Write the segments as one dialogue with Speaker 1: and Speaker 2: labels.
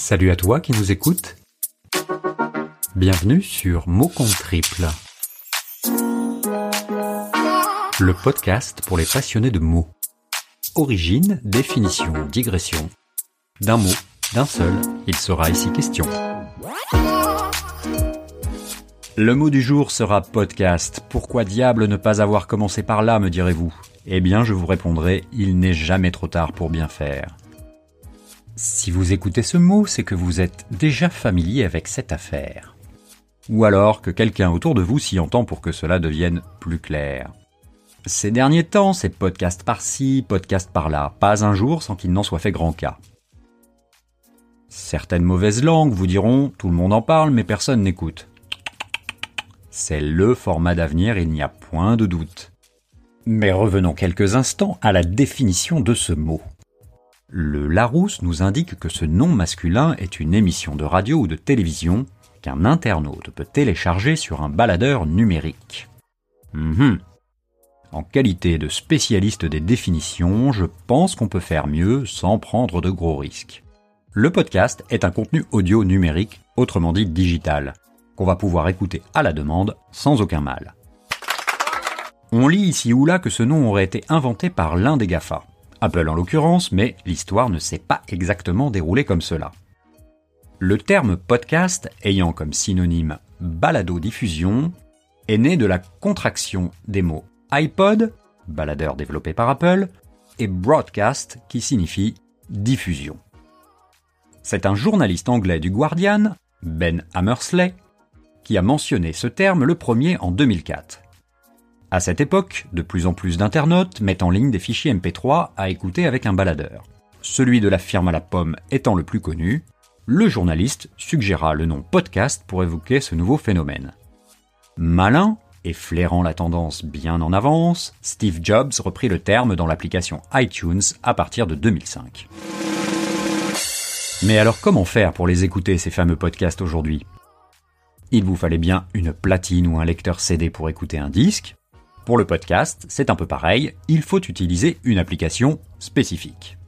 Speaker 1: Salut à toi qui nous écoutes. Bienvenue sur Mots compte triple. Le podcast pour les passionnés de mots. Origine, définition, digression. D'un mot, d'un seul, il sera ici question. Le mot du jour sera podcast. Pourquoi diable ne pas avoir commencé par là, me direz-vous? Eh bien, je vous répondrai, il n'est jamais trop tard pour bien faire. Si vous écoutez ce mot, c'est que vous êtes déjà familier avec cette affaire. Ou alors que quelqu'un autour de vous s'y entend pour que cela devienne plus clair. Ces derniers temps, c'est podcast par-ci, podcast par-là, pas un jour sans qu'il n'en soit fait grand cas. Certaines mauvaises langues vous diront, tout le monde en parle, mais personne n'écoute. C'est le format d'avenir, il n'y a point de doute. Mais revenons quelques instants à la définition de ce mot. Le Larousse nous indique que ce nom masculin est une émission de radio ou de télévision qu'un internaute peut télécharger sur un baladeur numérique. Mhm. En qualité de spécialiste des définitions, je pense qu'on peut faire mieux sans prendre de gros risques. Le podcast est un contenu audio numérique, autrement dit digital, qu'on va pouvoir écouter à la demande sans aucun mal. On lit ici ou là que ce nom aurait été inventé par l'un des GAFA. Apple en l'occurrence, mais l'histoire ne s'est pas exactement déroulée comme cela. Le terme podcast, ayant comme synonyme balado-diffusion, est né de la contraction des mots iPod, baladeur développé par Apple, et broadcast, qui signifie diffusion. C'est un journaliste anglais du Guardian, Ben Hammersley, qui a mentionné ce terme le premier en 2004. À cette époque, de plus en plus d'internautes mettent en ligne des fichiers MP3 à écouter avec un baladeur. Celui de la firme à la pomme étant le plus connu, le journaliste suggéra le nom podcast pour évoquer ce nouveau phénomène. Malin, et flairant la tendance bien en avance, Steve Jobs reprit le terme dans l'application iTunes à partir de 2005. Mais alors comment faire pour les écouter ces fameux podcasts aujourd'hui? Il vous fallait bien une platine ou un lecteur CD pour écouter un disque, pour le podcast, c'est un peu pareil, il faut utiliser une application spécifique.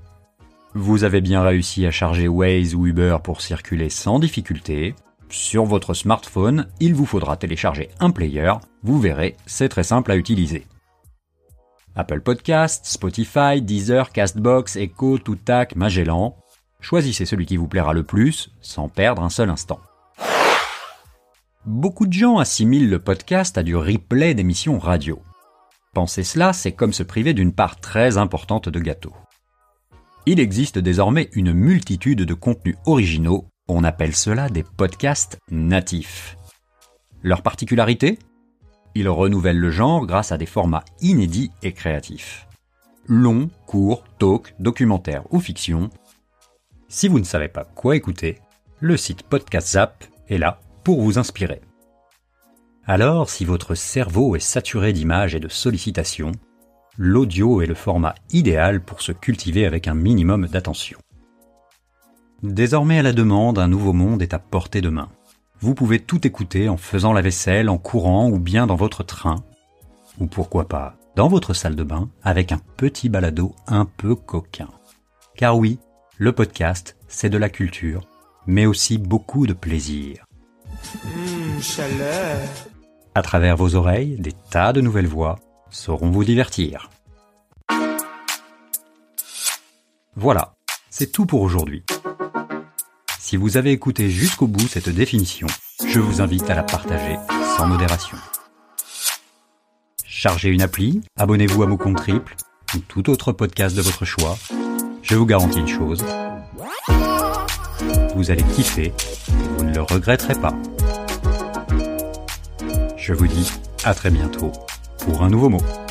Speaker 1: Vous avez bien réussi à charger Waze ou Uber pour circuler sans difficulté. Sur votre smartphone, il vous faudra télécharger un player, vous verrez, c'est très simple à utiliser. Apple Podcasts, Spotify, Deezer, Castbox, Echo, Toutac, Magellan. Choisissez celui qui vous plaira le plus, sans perdre un seul instant. Beaucoup de gens assimilent le podcast à du replay d'émissions radio. Penser cela, c'est comme se priver d'une part très importante de gâteau. Il existe désormais une multitude de contenus originaux, on appelle cela des podcasts natifs. Leur particularité? Ils renouvellent le genre grâce à des formats inédits et créatifs. Long, court, talk, documentaire ou fiction. Si vous ne savez pas quoi écouter, le site Podcast Zap est là pour vous inspirer. Alors, si votre cerveau est saturé d'images et de sollicitations, l'audio est le format idéal pour se cultiver avec un minimum d'attention. Désormais à la demande, un nouveau monde est à portée de main. Vous pouvez tout écouter en faisant la vaisselle, en courant ou bien dans votre train. Ou pourquoi pas, dans votre salle de bain, avec un petit balado un peu coquin. Car oui, le podcast, c'est de la culture, mais aussi beaucoup de plaisir. Mmh, chaleur. À travers vos oreilles, des tas de nouvelles voix sauront vous divertir. Voilà, c'est tout pour aujourd'hui. Si vous avez écouté jusqu'au bout cette définition, je vous invite à la partager sans modération. Chargez une appli, abonnez-vous à mon compte triple ou tout autre podcast de votre choix. Je vous garantis une chose. Vous allez kiffer vous ne le regretterez pas. Je vous dis à très bientôt pour un nouveau mot.